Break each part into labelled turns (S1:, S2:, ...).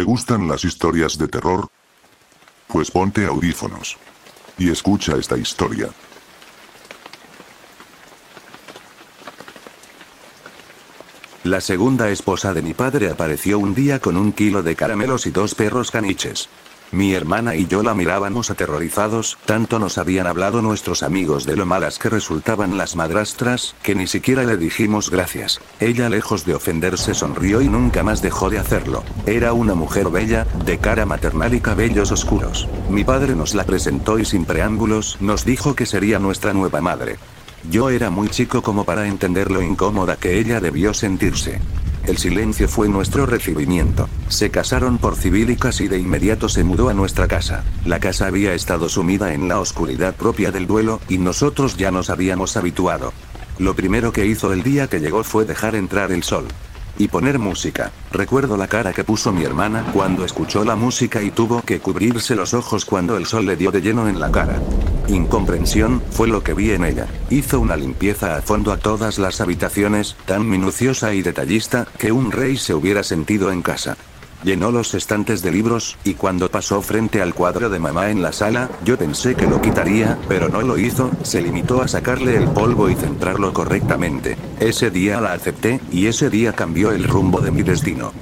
S1: ¿Te gustan las historias de terror? Pues ponte audífonos. Y escucha esta historia.
S2: La segunda esposa de mi padre apareció un día con un kilo de caramelos y dos perros caniches. Mi hermana y yo la mirábamos aterrorizados, tanto nos habían hablado nuestros amigos de lo malas que resultaban las madrastras, que ni siquiera le dijimos gracias. Ella lejos de ofenderse sonrió y nunca más dejó de hacerlo. Era una mujer bella, de cara maternal y cabellos oscuros. Mi padre nos la presentó y sin preámbulos, nos dijo que sería nuestra nueva madre. Yo era muy chico como para entender lo incómoda que ella debió sentirse. El silencio fue nuestro recibimiento. Se casaron por civil y casi de inmediato se mudó a nuestra casa. La casa había estado sumida en la oscuridad propia del duelo, y nosotros ya nos habíamos habituado. Lo primero que hizo el día que llegó fue dejar entrar el sol. Y poner música. Recuerdo la cara que puso mi hermana cuando escuchó la música y tuvo que cubrirse los ojos cuando el sol le dio de lleno en la cara. Incomprensión, fue lo que vi en ella. Hizo una limpieza a fondo a todas las habitaciones, tan minuciosa y detallista, que un rey se hubiera sentido en casa. Llenó los estantes de libros, y cuando pasó frente al cuadro de mamá en la sala, yo pensé que lo quitaría, pero no lo hizo, se limitó a sacarle el polvo y centrarlo correctamente. Ese día la acepté, y ese día cambió el rumbo de mi destino.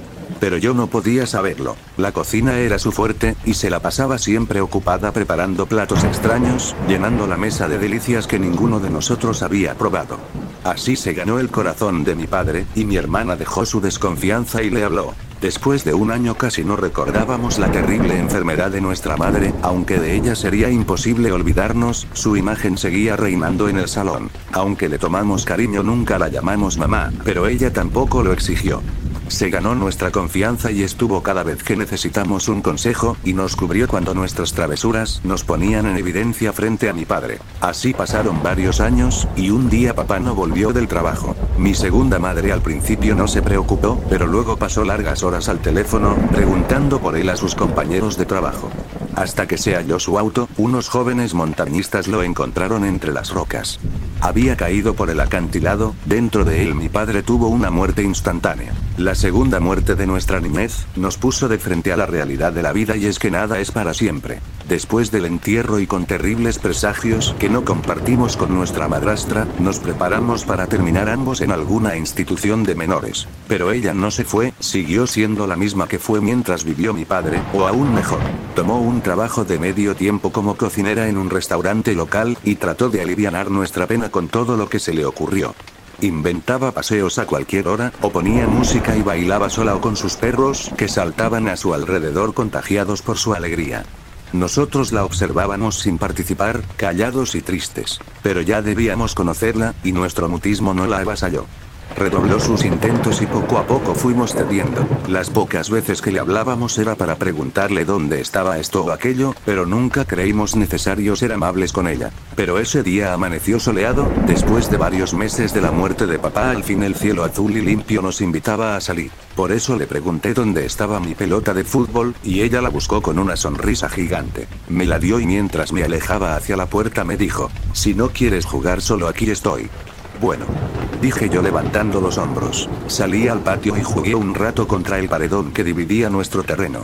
S2: Pero yo no podía saberlo. La cocina era su fuerte, y se la pasaba siempre ocupada preparando platos extraños, llenando la mesa de delicias que ninguno de nosotros había probado. Así se ganó el corazón de mi padre, y mi hermana dejó su desconfianza y le habló. Después de un año casi no recordábamos la terrible enfermedad de nuestra madre, aunque de ella sería imposible olvidarnos, su imagen seguía reinando en el salón. Aunque le tomamos cariño nunca la llamamos mamá, pero ella tampoco lo exigió. Se ganó nuestra confianza y estuvo cada vez que necesitamos un consejo, y nos cubrió cuando nuestras travesuras nos ponían en evidencia frente a mi padre. Así pasaron varios años, y un día papá no volvió del trabajo. Mi segunda madre al principio no se preocupó, pero luego pasó largas horas al teléfono, preguntando por él a sus compañeros de trabajo. Hasta que se halló su auto, unos jóvenes montañistas lo encontraron entre las rocas. Había caído por el acantilado, dentro de él mi padre tuvo una muerte instantánea. La segunda muerte de nuestra niñez, nos puso de frente a la realidad de la vida y es que nada es para siempre. Después del entierro y con terribles presagios que no compartimos con nuestra madrastra, nos preparamos para terminar ambos en alguna institución de menores. Pero ella no se fue, siguió siendo la misma que fue mientras vivió mi padre, o aún mejor. Tomó un trabajo de medio tiempo como cocinera en un restaurante local, y trató de aliviar nuestra pena con todo lo que se le ocurrió. Inventaba paseos a cualquier hora, o ponía música y bailaba sola o con sus perros, que saltaban a su alrededor contagiados por su alegría. Nosotros la observábamos sin participar, callados y tristes. Pero ya debíamos conocerla, y nuestro mutismo no la avasalló. Redobló sus intentos y poco a poco fuimos cediendo. Las pocas veces que le hablábamos era para preguntarle dónde estaba esto o aquello, pero nunca creímos necesario ser amables con ella. Pero ese día amaneció soleado, después de varios meses de la muerte de papá al fin el cielo azul y limpio nos invitaba a salir. Por eso le pregunté dónde estaba mi pelota de fútbol, y ella la buscó con una sonrisa gigante. Me la dio y mientras me alejaba hacia la puerta me dijo, si no quieres jugar solo aquí estoy. Bueno. Dije yo levantando los hombros. Salí al patio y jugué un rato contra el paredón que dividía nuestro terreno.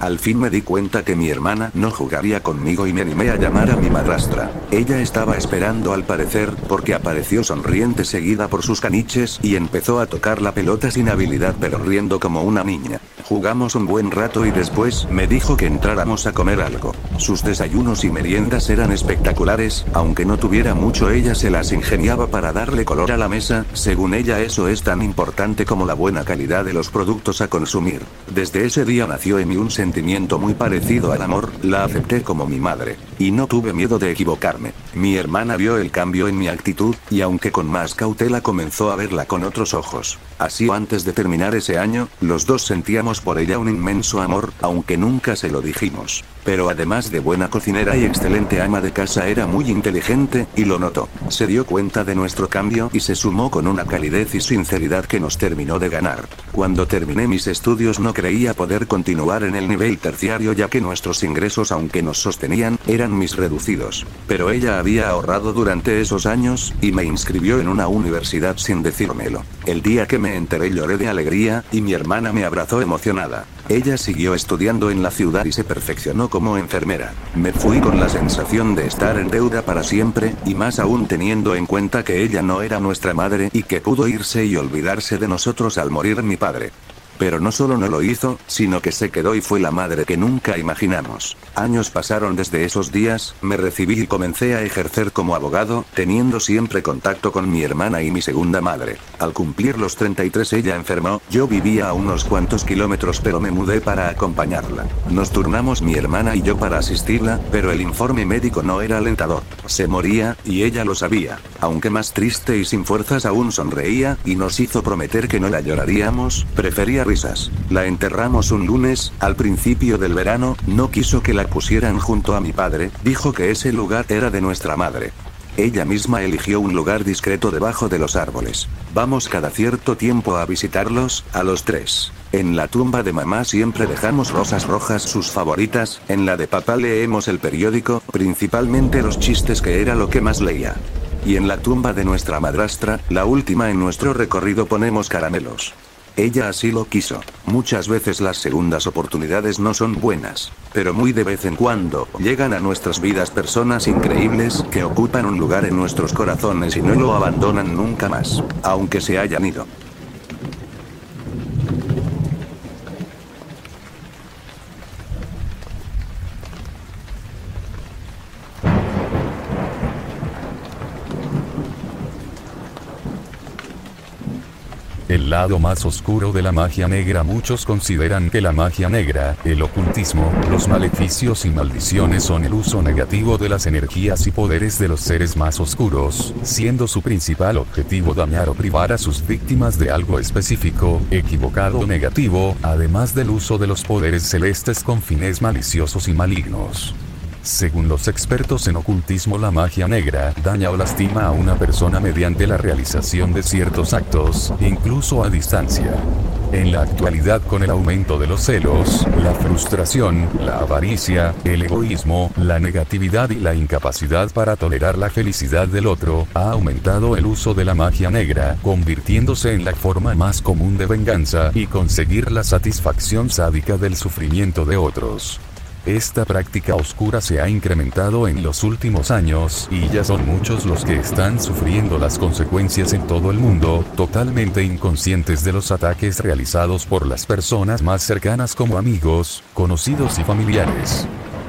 S2: Al fin me di cuenta que mi hermana no jugaría conmigo y me animé a llamar a mi madrastra. Ella estaba esperando al parecer, porque apareció sonriente seguida por sus caniches y empezó a tocar la pelota sin habilidad pero riendo como una niña. Jugamos un buen rato y después me dijo que entráramos a comer algo. Sus desayunos y meriendas eran espectaculares, aunque no tuviera mucho ella se las ingeniaba para darle color a la mesa, según ella eso es tan importante como la buena calidad de los productos a consumir. Desde ese día nació en mí un sentimiento muy parecido al amor, la acepté como mi madre. Y no tuve miedo de equivocarme. Mi hermana vio el cambio en mi actitud, y aunque con más cautela comenzó a verla con otros ojos. Así antes de terminar ese año, los dos sentíamos por ella un inmenso amor, aunque nunca se lo dijimos. Pero además de buena cocinera y excelente ama de casa era muy inteligente, y lo notó. Se dio cuenta de nuestro cambio y se sumó con una calidez y sinceridad que nos terminó de ganar. Cuando terminé mis estudios no creía poder continuar en el nivel terciario ya que nuestros ingresos aunque nos sostenían, eran mis reducidos. Pero ella había ahorrado durante esos años, y me inscribió en una universidad sin decírmelo. El día que me enteré lloré de alegría, y mi hermana me abrazó emocionada. Ella siguió estudiando en la ciudad y se perfeccionó como enfermera. Me fui con la sensación de estar en deuda para siempre, y más aún teniendo en cuenta que ella no era nuestra madre y que pudo irse y olvidarse de nosotros al morir mi padre. Pero no solo no lo hizo, sino que se quedó y fue la madre que nunca imaginamos. Años pasaron desde esos días, me recibí y comencé a ejercer como abogado, teniendo siempre contacto con mi hermana y mi segunda madre. Al cumplir los 33 ella enfermó, yo vivía a unos cuantos kilómetros pero me mudé para acompañarla. Nos turnamos mi hermana y yo para asistirla, pero el informe médico no era alentador. Se moría, y ella lo sabía. Aunque más triste y sin fuerzas aún sonreía, y nos hizo prometer que no la lloraríamos, prefería risas. La enterramos un lunes, al principio del verano, no quiso que la pusieran junto a mi padre, dijo que ese lugar era de nuestra madre. Ella misma eligió un lugar discreto debajo de los árboles. Vamos cada cierto tiempo a visitarlos, a los tres. En la tumba de mamá siempre dejamos rosas rojas sus favoritas, en la de papá leemos el periódico, principalmente los chistes que era lo que más leía. Y en la tumba de nuestra madrastra, la última en nuestro recorrido ponemos caramelos. Ella así lo quiso. Muchas veces las segundas oportunidades no son buenas, pero muy de vez en cuando llegan a nuestras vidas personas increíbles que ocupan un lugar en nuestros corazones y no lo abandonan nunca más, aunque se hayan ido.
S3: Lado más oscuro de la magia negra muchos consideran que la magia negra, el ocultismo, los maleficios y maldiciones son el uso negativo de las energías y poderes de los seres más oscuros, siendo su principal objetivo dañar o privar a sus víctimas de algo específico, equivocado o negativo, además del uso de los poderes celestes con fines maliciosos y malignos. Según los expertos en ocultismo, la magia negra daña o lastima a una persona mediante la realización de ciertos actos, incluso a distancia. En la actualidad con el aumento de los celos, la frustración, la avaricia, el egoísmo, la negatividad y la incapacidad para tolerar la felicidad del otro, ha aumentado el uso de la magia negra, convirtiéndose en la forma más común de venganza y conseguir la satisfacción sádica del sufrimiento de otros. Esta práctica oscura se ha incrementado en los últimos años, y ya son muchos los que están sufriendo las consecuencias en todo el mundo, totalmente inconscientes de los ataques realizados por las personas más cercanas como amigos, conocidos y familiares.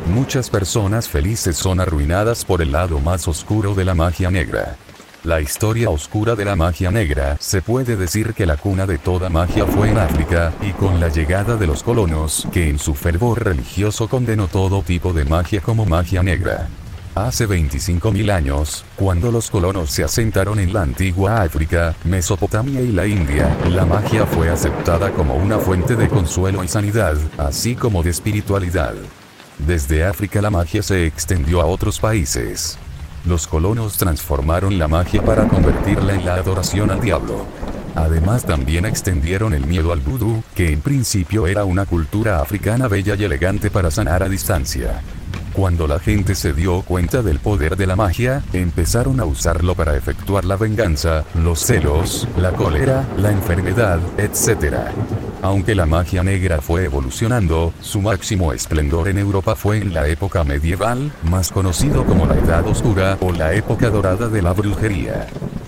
S3: Muchas personas felices son arruinadas por el lado más oscuro de la magia negra. La historia oscura de la magia negra, se puede decir que la cuna de toda magia fue en África, y con la llegada de los colonos, que en su fervor religioso condenó todo tipo de magia como magia negra. Hace 25.000 años, cuando los colonos se asentaron en la antigua África, Mesopotamia y la India, la magia fue aceptada como una fuente de consuelo y sanidad, así como de espiritualidad. Desde África la magia se extendió a otros países. Los colonos transformaron la magia para convertirla en la adoración al diablo. Además también extendieron el miedo al vudú, que en principio era una cultura africana bella y elegante para sanar a distancia. Cuando la gente se dio cuenta del poder de la magia, empezaron a usarlo para efectuar la venganza, los celos, la cólera, la enfermedad, etc. Aunque la magia negra fue evolucionando, su máximo esplendor en Europa fue en la época medieval, más conocido como la Edad Oscura o la época dorada de la brujería.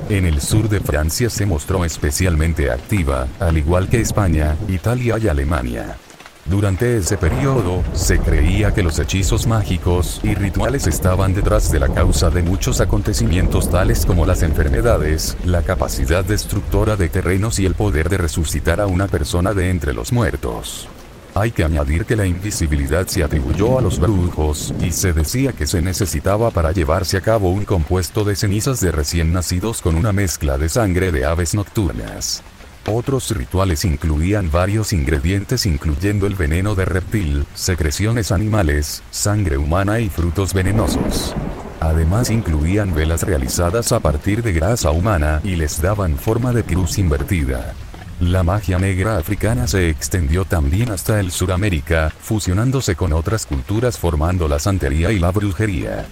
S3: En el sur de Francia se mostró especialmente activa, al igual que España, Italia y Alemania. Durante ese periodo, se creía que los hechizos mágicos y rituales estaban detrás de la causa de muchos acontecimientos tales como las enfermedades, la capacidad destructora de terrenos y el poder de resucitar a una persona de entre los muertos. Hay que añadir que la invisibilidad se atribuyó a los brujos, y se decía que se necesitaba para llevarse a cabo un compuesto de cenizas de recién nacidos con una mezcla de sangre de aves nocturnas. Otros rituales incluían varios ingredientes incluyendo el veneno de reptil, secreciones animales, sangre humana y frutos venenosos. Además incluían velas realizadas a partir de grasa humana y les daban forma de cruz invertida. La magia negra africana se extendió también hasta el Suramérica, fusionándose con otras culturas formando la santería y la brujería.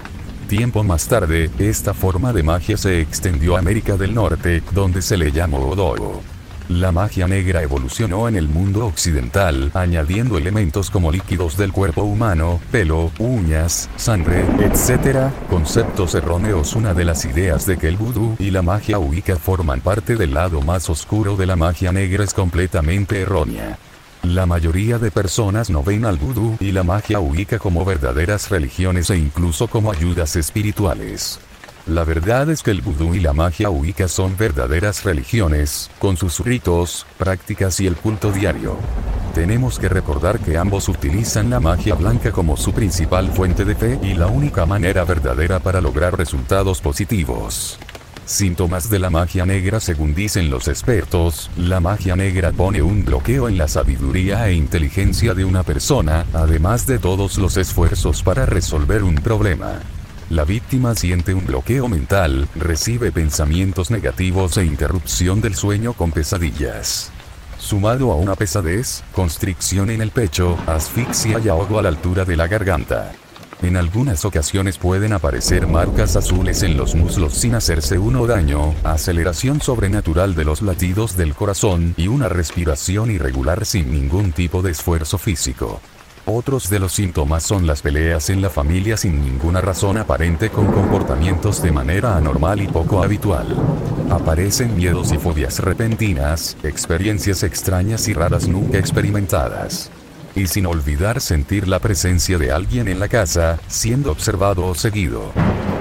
S3: Tiempo más tarde, esta forma de magia se extendió a América del Norte, donde se le llamó Odogo. La magia negra evolucionó en el mundo occidental, añadiendo elementos como líquidos del cuerpo humano, pelo, uñas, sangre, etc. Conceptos erróneos. Una de las ideas de que el vudú y la magia wicca forman parte del lado más oscuro de la magia negra es completamente errónea. La mayoría de personas no ven al vudú y la magia wicca como verdaderas religiones e incluso como ayudas espirituales. La verdad es que el vudú y la magia wicca son verdaderas religiones, con sus ritos, prácticas y el culto diario. Tenemos que recordar que ambos utilizan la magia blanca como su principal fuente de fe y la única manera verdadera para lograr resultados positivos. Síntomas de la magia negra según dicen los expertos, la magia negra pone un bloqueo en la sabiduría e inteligencia de una persona, además de todos los esfuerzos para resolver un problema. La víctima siente un bloqueo mental, recibe pensamientos negativos e interrupción del sueño con pesadillas. Sumado a una pesadez, constricción en el pecho, asfixia y ahogo a la altura de la garganta. En algunas ocasiones pueden aparecer marcas azules en los muslos sin hacerse uno daño, aceleración sobrenatural de los latidos del corazón y una respiración irregular sin ningún tipo de esfuerzo físico. Otros de los síntomas son las peleas en la familia sin ninguna razón aparente con comportamientos de manera anormal y poco habitual. Aparecen miedos y fobias repentinas, experiencias extrañas y raras nunca experimentadas. Y sin olvidar sentir la presencia de alguien en la casa, siendo observado o seguido.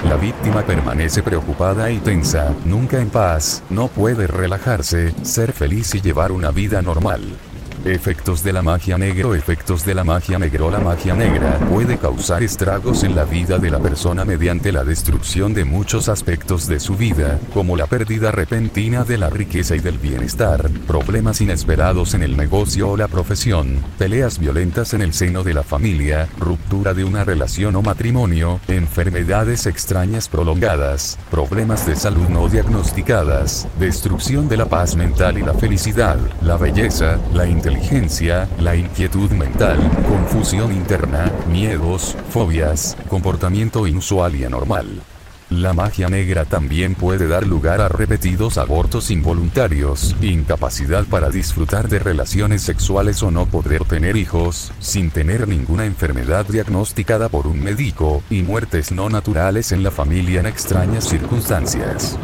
S3: La víctima permanece preocupada y tensa, nunca en paz, no puede relajarse, ser feliz y llevar una vida normal. Efectos de la magia negro Efectos de la magia negro La magia negra puede causar estragos en la vida de la persona mediante la destrucción de muchos aspectos de su vida, como la pérdida repentina de la riqueza y del bienestar, problemas inesperados en el negocio o la profesión, peleas violentas en el seno de la familia, ruptura de una relación o matrimonio, enfermedades extrañas prolongadas, problemas de salud no diagnosticadas, destrucción de la paz mental y la felicidad, la belleza, la inteligencia, inteligencia, la inquietud mental, confusión interna, miedos, fobias, comportamiento inusual y anormal. La magia negra también puede dar lugar a repetidos abortos involuntarios, incapacidad para disfrutar de relaciones sexuales o no poder tener hijos, sin tener ninguna enfermedad diagnosticada por un médico, y muertes no naturales en la familia en extrañas circunstancias.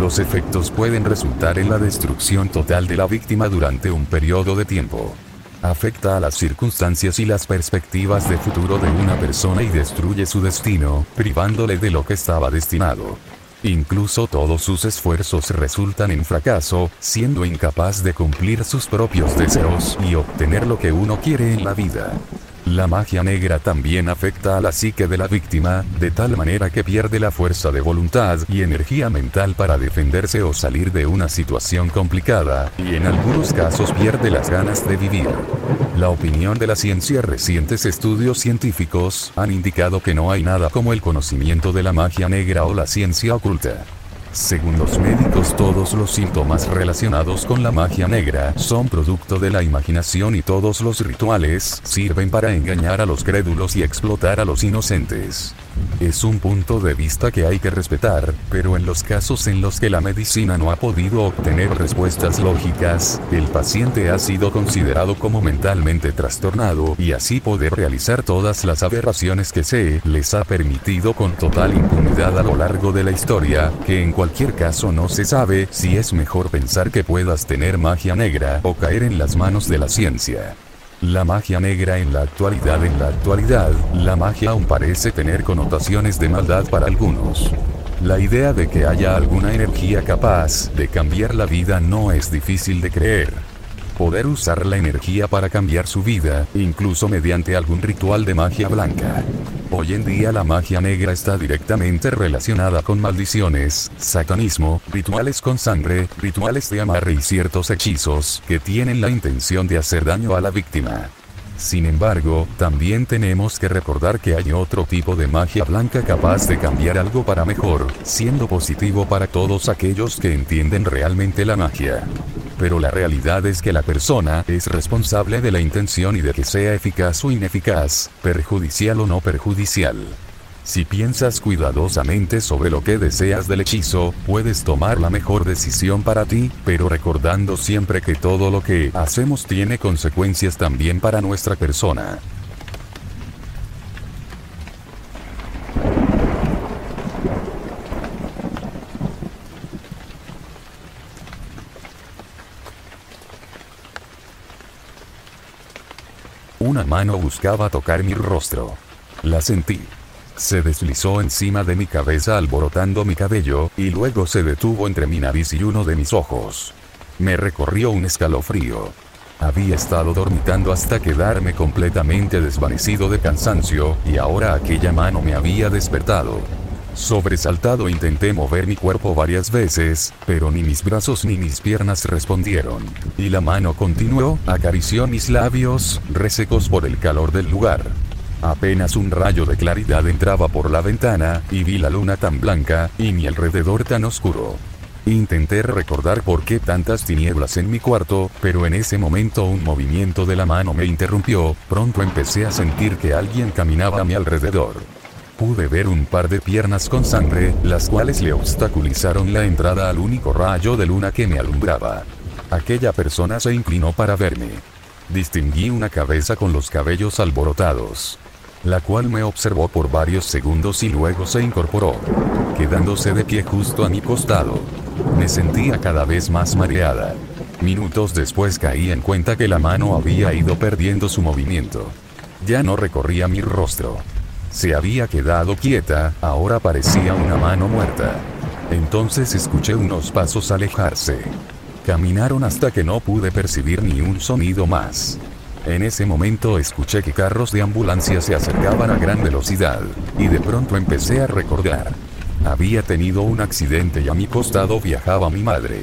S3: Los efectos pueden resultar en la destrucción total de la víctima durante un periodo de tiempo. Afecta a las circunstancias y las perspectivas de futuro de una persona y destruye su destino, privándole de lo que estaba destinado. Incluso todos sus esfuerzos resultan en fracaso, siendo incapaz de cumplir sus propios deseos y obtener lo que uno quiere en la vida. La magia negra también afecta a la psique de la víctima, de tal manera que pierde la fuerza de voluntad y energía mental para defenderse o salir de una situación complicada, y en algunos casos pierde las ganas de vivir. La opinión de la ciencia recientes estudios científicos han indicado que no hay nada como el conocimiento de la magia negra o la ciencia oculta. Según los médicos todos los síntomas relacionados con la magia negra son producto de la imaginación y todos los rituales sirven para engañar a los crédulos y explotar a los inocentes. Es un punto de vista que hay que respetar, pero en los casos en los que la medicina no ha podido obtener respuestas lógicas, el paciente ha sido considerado como mentalmente trastornado y así poder realizar todas las aberraciones que se les ha permitido con total impunidad a lo largo de la historia, que en cualquier caso no se sabe si es mejor pensar que puedas tener magia negra o caer en las manos de la ciencia. La magia negra en la actualidad En la actualidad, la magia aún parece tener connotaciones de maldad para algunos. La idea de que haya alguna energía capaz de cambiar la vida no es difícil de creer poder usar la energía para cambiar su vida, incluso mediante algún ritual de magia blanca. Hoy en día la magia negra está directamente relacionada con maldiciones, satanismo, rituales con sangre, rituales de amarre y ciertos hechizos que tienen la intención de hacer daño a la víctima. Sin embargo, también tenemos que recordar que hay otro tipo de magia blanca capaz de cambiar algo para mejor, siendo positivo para todos aquellos que entienden realmente la magia. Pero la realidad es que la persona es responsable de la intención y de que sea eficaz o ineficaz, perjudicial o no perjudicial. Si piensas cuidadosamente sobre lo que deseas del hechizo, puedes tomar la mejor decisión para ti, pero recordando siempre que todo lo que hacemos tiene consecuencias también para nuestra persona. Una mano buscaba tocar mi rostro. La sentí. Se deslizó encima de mi cabeza alborotando mi cabello, y luego se detuvo entre mi nariz y uno de mis ojos. Me recorrió un escalofrío. Había estado dormitando hasta quedarme completamente desvanecido de cansancio, y ahora aquella mano me había despertado. Sobresaltado intenté mover mi cuerpo varias veces, pero ni mis brazos ni mis piernas respondieron. Y la mano continuó, acarició mis labios, resecos por el calor del lugar. Apenas un rayo de claridad entraba por la ventana, y vi la luna tan blanca, y mi alrededor tan oscuro. Intenté recordar por qué tantas tinieblas en mi cuarto, pero en ese momento un movimiento de la mano me interrumpió, pronto empecé a sentir que alguien caminaba a mi alrededor. Pude ver un par de piernas con sangre, las cuales le obstaculizaron la entrada al único rayo de luna que me alumbraba. Aquella persona se inclinó para verme. Distinguí una cabeza con los cabellos alborotados la cual me observó por varios segundos y luego se incorporó, quedándose de pie justo a mi costado. Me sentía cada vez más mareada. Minutos después caí en cuenta que la mano había ido perdiendo su movimiento. Ya no recorría mi rostro. Se había quedado quieta, ahora parecía una mano muerta. Entonces escuché unos pasos alejarse. Caminaron hasta que no pude percibir ni un sonido más. En ese momento escuché que carros de ambulancia se acercaban a gran velocidad, y de pronto empecé a recordar. Había tenido un accidente y a mi costado viajaba mi madre.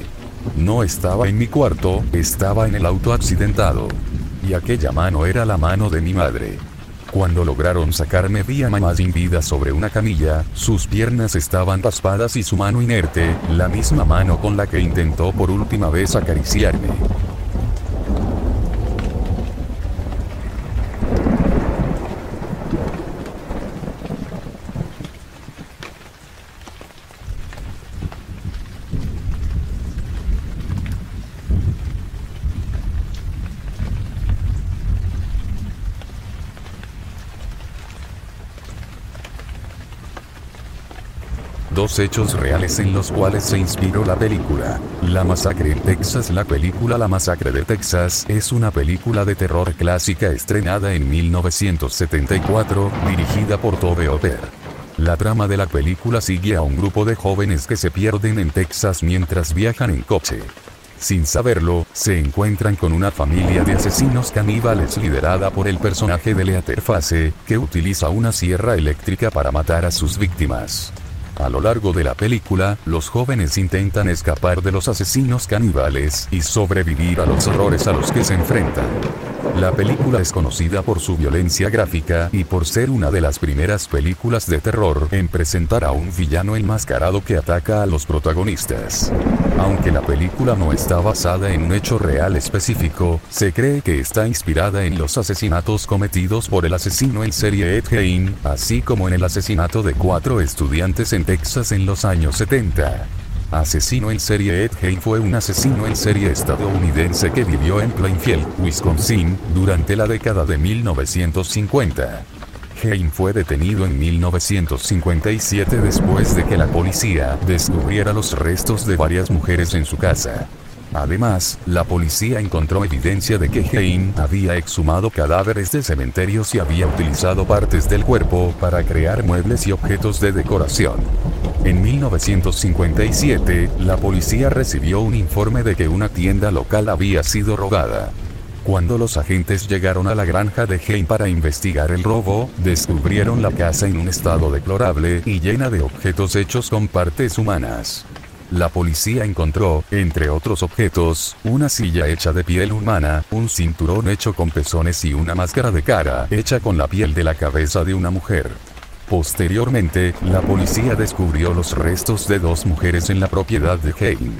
S3: No estaba en mi cuarto, estaba en el auto accidentado. Y aquella mano era la mano de mi madre. Cuando lograron sacarme vi a mamá sin vida sobre una camilla, sus piernas estaban raspadas y su mano inerte, la misma mano con la que intentó por última vez acariciarme. Dos hechos reales en los cuales se inspiró la película. La masacre en Texas La película La masacre de Texas es una película de terror clásica estrenada en 1974, dirigida por Tove Hopper. La trama de la película sigue a un grupo de jóvenes que se pierden en Texas mientras viajan en coche. Sin saberlo, se encuentran con una familia de asesinos caníbales liderada por el personaje de Leater Face, que utiliza una sierra eléctrica para matar a sus víctimas. A lo largo de la película, los jóvenes intentan escapar de los asesinos caníbales y sobrevivir a los horrores a los que se enfrentan. La película es conocida por su violencia gráfica y por ser una de las primeras películas de terror en presentar a un villano enmascarado que ataca a los protagonistas. Aunque la película no está basada en un hecho real específico, se cree que está inspirada en los asesinatos cometidos por el asesino en serie Ed Gein, así como en el asesinato de cuatro estudiantes en Texas en los años 70. Asesino en serie Ed Gein fue un asesino en serie estadounidense que vivió en Plainfield, Wisconsin, durante la década de 1950. Hein fue detenido en 1957 después de que la policía descubriera los restos de varias mujeres en su casa. Además, la policía encontró evidencia de que Hein había exhumado cadáveres de cementerios y había utilizado partes del cuerpo para crear muebles y objetos de decoración. En 1957, la policía recibió un informe de que una tienda local había sido robada. Cuando los agentes llegaron a la granja de Hein para investigar el robo, descubrieron la casa en un estado deplorable y llena de objetos hechos con partes humanas. La policía encontró, entre otros objetos, una silla hecha de piel humana, un cinturón hecho con pezones y una máscara de cara hecha con la piel de la cabeza de una mujer. Posteriormente, la policía descubrió los restos de dos mujeres en la propiedad de Hein.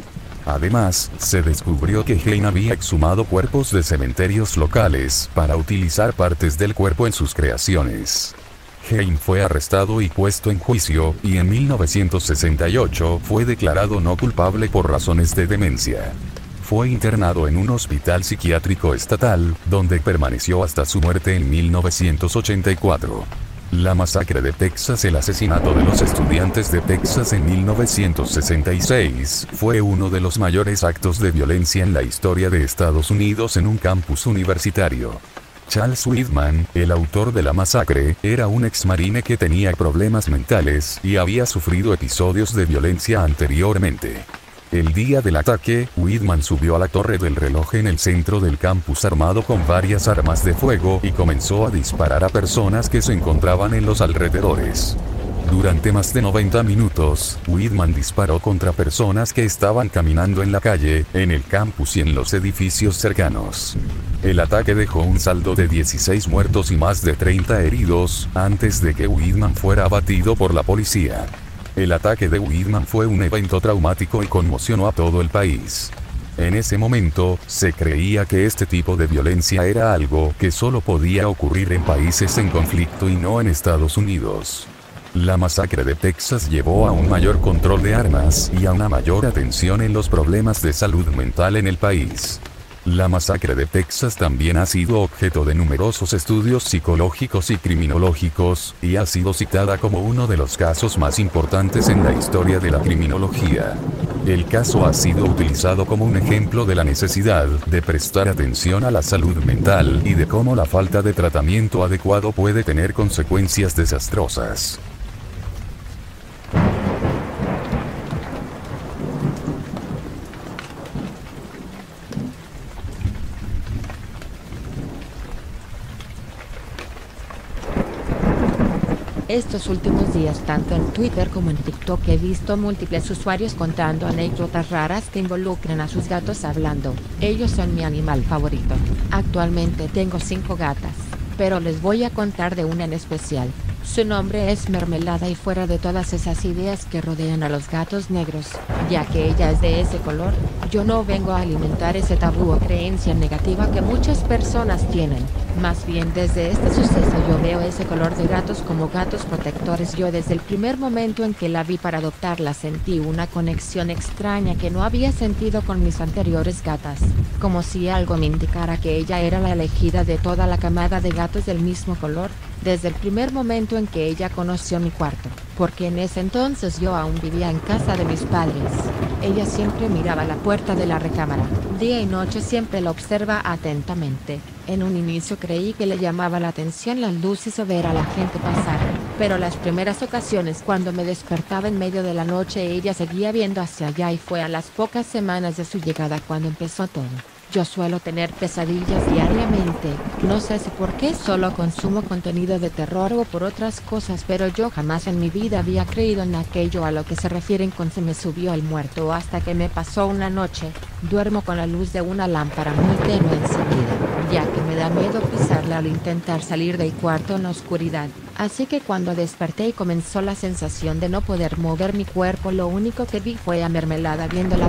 S3: Además, se descubrió que Hein había exhumado cuerpos de cementerios locales para utilizar partes del cuerpo en sus creaciones. Hein fue arrestado y puesto en juicio, y en 1968 fue declarado no culpable por razones de demencia. Fue internado en un hospital psiquiátrico estatal, donde permaneció hasta su muerte en 1984. La masacre de Texas, el asesinato de los estudiantes de Texas en 1966, fue uno de los mayores actos de violencia en la historia de Estados Unidos en un campus universitario. Charles Whitman, el autor de la masacre, era un exmarine que tenía problemas mentales y había sufrido episodios de violencia anteriormente. El día del ataque, Whitman subió a la torre del reloj en el centro del campus armado con varias armas de fuego y comenzó a disparar a personas que se encontraban en los alrededores. Durante más de 90 minutos, Whitman disparó contra personas que estaban caminando en la calle, en el campus y en los edificios cercanos. El ataque dejó un saldo de 16 muertos y más de 30 heridos, antes de que Whitman fuera abatido por la policía. El ataque de Whitman fue un evento traumático y conmocionó a todo el país. En ese momento, se creía que este tipo de violencia era algo que solo podía ocurrir en países en conflicto y no en Estados Unidos. La masacre de Texas llevó a un mayor control de armas y a una mayor atención en los problemas de salud mental en el país. La masacre de Texas también ha sido objeto de numerosos estudios psicológicos y criminológicos, y ha sido citada como uno de los casos más importantes en la historia de la criminología. El caso ha sido utilizado como un ejemplo de la necesidad de prestar atención a la salud mental y de cómo la falta de tratamiento adecuado puede tener consecuencias desastrosas.
S4: Estos últimos días, tanto en Twitter como en TikTok, he visto múltiples usuarios contando anécdotas raras que involucran a sus gatos hablando. Ellos son mi animal favorito. Actualmente tengo cinco gatas, pero les voy a contar de una en especial. Su nombre es Mermelada y fuera de todas esas ideas que rodean a los gatos negros, ya que ella es de ese color, yo no vengo a alimentar ese tabú o creencia negativa que muchas personas tienen. Más bien desde este suceso yo veo ese color de gatos como gatos protectores. Yo desde el primer momento en que la vi para adoptarla sentí una conexión extraña que no había sentido con mis anteriores gatas, como si algo me indicara que ella era la elegida de toda la camada de gatos del mismo color desde el primer momento en que ella conoció mi cuarto, porque en ese entonces yo aún vivía en casa de mis padres. Ella siempre miraba la puerta de la recámara, día y noche siempre la observa atentamente. En un inicio creí que le llamaba la atención las luces o ver a la gente pasar, pero las primeras ocasiones cuando me despertaba en medio de la noche ella seguía viendo hacia allá y fue a las pocas semanas de su llegada cuando empezó todo. Yo suelo tener pesadillas diariamente, no sé si por qué solo consumo contenido de terror o por otras cosas, pero yo jamás en mi vida había creído en aquello a lo que se refieren con se me subió el muerto hasta que me pasó una noche, duermo con la luz de una lámpara muy tenue encendida, ya que me da miedo pisarla al intentar salir del cuarto en la oscuridad. Así que cuando desperté y comenzó la sensación de no poder mover mi cuerpo, lo único que vi fue a mermelada viendo la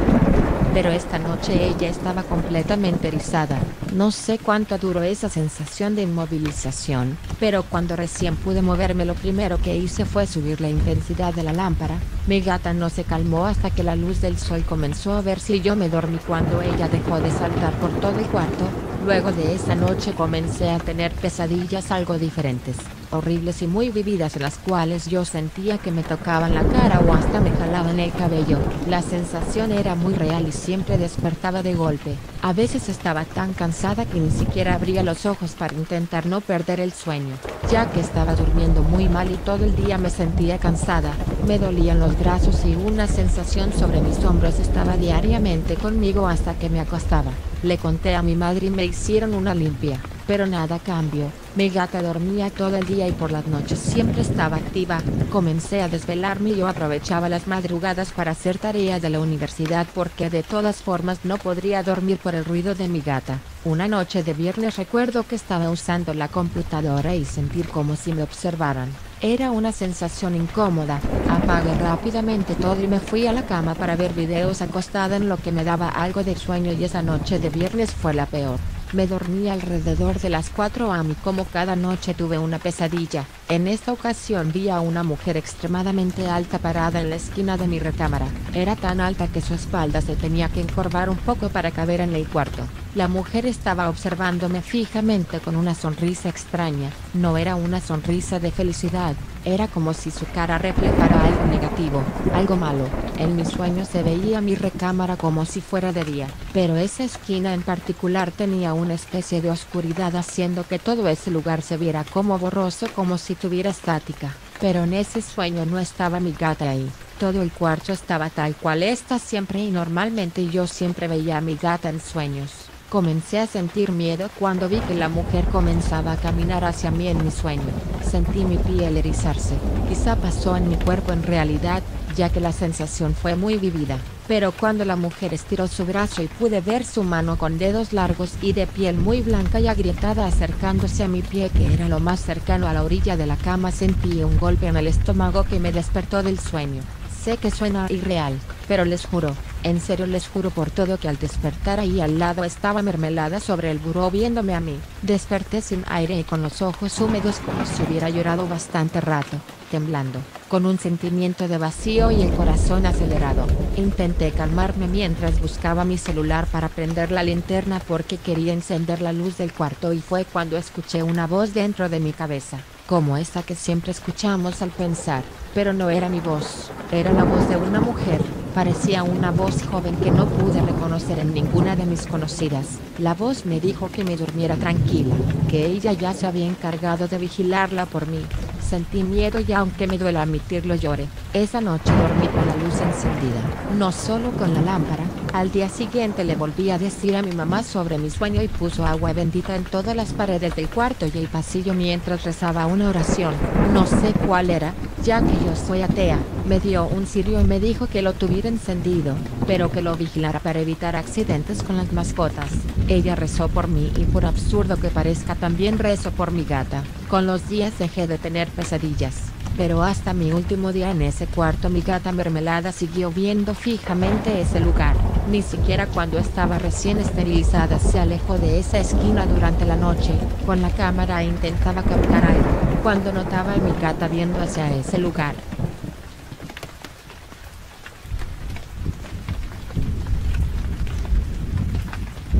S4: pero esta noche ella estaba completamente erizada. No sé cuánto duró esa sensación de inmovilización, pero cuando recién pude moverme lo primero que hice fue subir la intensidad de la lámpara. Mi gata no se calmó hasta que la luz del sol comenzó a ver si yo me dormí cuando ella dejó de saltar por todo el cuarto. Luego de esa noche comencé a tener pesadillas algo diferentes, horribles y muy vividas en las cuales yo sentía que me tocaban la cara o hasta me jalaban el cabello. La sensación era muy real y siempre despertaba de golpe. A veces estaba tan cansada que ni siquiera abría los ojos para intentar no perder el sueño, ya que estaba durmiendo muy mal y todo el día me sentía cansada. Me dolían los brazos y una sensación sobre mis hombros estaba diariamente conmigo hasta que me acostaba. Le conté a mi madre y me hicieron una limpia, pero nada cambió. Mi gata dormía todo el día y por las noches siempre estaba activa. Comencé a desvelarme y yo aprovechaba las madrugadas para hacer tareas de la universidad porque de todas formas no podría dormir por el ruido de mi gata. Una noche de viernes recuerdo que estaba usando la computadora y sentir como si me observaran. Era una sensación incómoda. Apagué rápidamente todo y me fui a la cama para ver videos acostada en lo que me daba algo de sueño y esa noche de viernes fue la peor. Me dormí alrededor de las 4 am y como cada noche tuve una pesadilla. En esta ocasión vi a una mujer extremadamente alta parada en la esquina de mi recámara. Era tan alta que su espalda se tenía que encorvar un poco para caber en el cuarto. La mujer estaba observándome fijamente con una sonrisa extraña. No era una sonrisa de felicidad, era como si su cara reflejara algo negativo, algo malo. En mis sueños se veía mi recámara como si fuera de día, pero esa esquina en particular tenía una especie de oscuridad haciendo que todo ese lugar se viera como borroso como si tuviera estática. Pero en ese sueño no estaba mi gata ahí. Todo el cuarto estaba tal cual está siempre y normalmente yo siempre veía a mi gata en sueños. Comencé a sentir miedo cuando vi que la mujer comenzaba a caminar hacia mí en mi sueño. Sentí mi piel erizarse. Quizá pasó en mi cuerpo en realidad, ya que la sensación fue muy vivida. Pero cuando la mujer estiró su brazo y pude ver su mano con dedos largos y de piel muy blanca y agrietada acercándose a mi pie que era lo más cercano a la orilla de la cama sentí un golpe en el estómago que me despertó del sueño. Sé que suena irreal, pero les juro, en serio les juro por todo que al despertar ahí al lado estaba mermelada sobre el buró viéndome a mí. Desperté sin aire y con los ojos húmedos como si hubiera llorado bastante rato, temblando, con un sentimiento de vacío y el corazón acelerado. Intenté calmarme mientras buscaba mi celular para prender la linterna porque quería encender la luz del cuarto y fue cuando escuché una voz dentro de mi cabeza como esa que siempre escuchamos al pensar, pero no era mi voz, era la voz de una mujer, parecía una voz joven que no pude reconocer en ninguna de mis conocidas. La voz me dijo que me durmiera tranquila, que ella ya se había encargado de vigilarla por mí. Sentí miedo y aunque me duele admitirlo lloré. Esa noche dormí con la luz encendida, no solo con la lámpara, al día siguiente le volví a decir a mi mamá sobre mi sueño y puso agua bendita en todas las paredes del cuarto y el pasillo mientras rezaba una oración. No sé cuál era, ya que yo soy atea. Me dio un cirio y me dijo que lo tuviera encendido, pero que lo vigilara para evitar accidentes con las mascotas. Ella rezó por mí y por absurdo que parezca también rezo por mi gata. Con los días dejé de tener pesadillas pero hasta mi último día en ese cuarto mi gata mermelada siguió viendo fijamente ese lugar. Ni siquiera cuando estaba recién esterilizada se alejó de esa esquina durante la noche. Con la cámara intentaba captar algo, cuando notaba a mi gata viendo hacia ese lugar.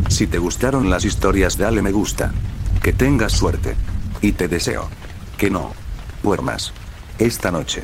S2: Si te gustaron las historias dale me gusta. Que tengas suerte. Y te deseo. Que no. Puermas. Esta noche.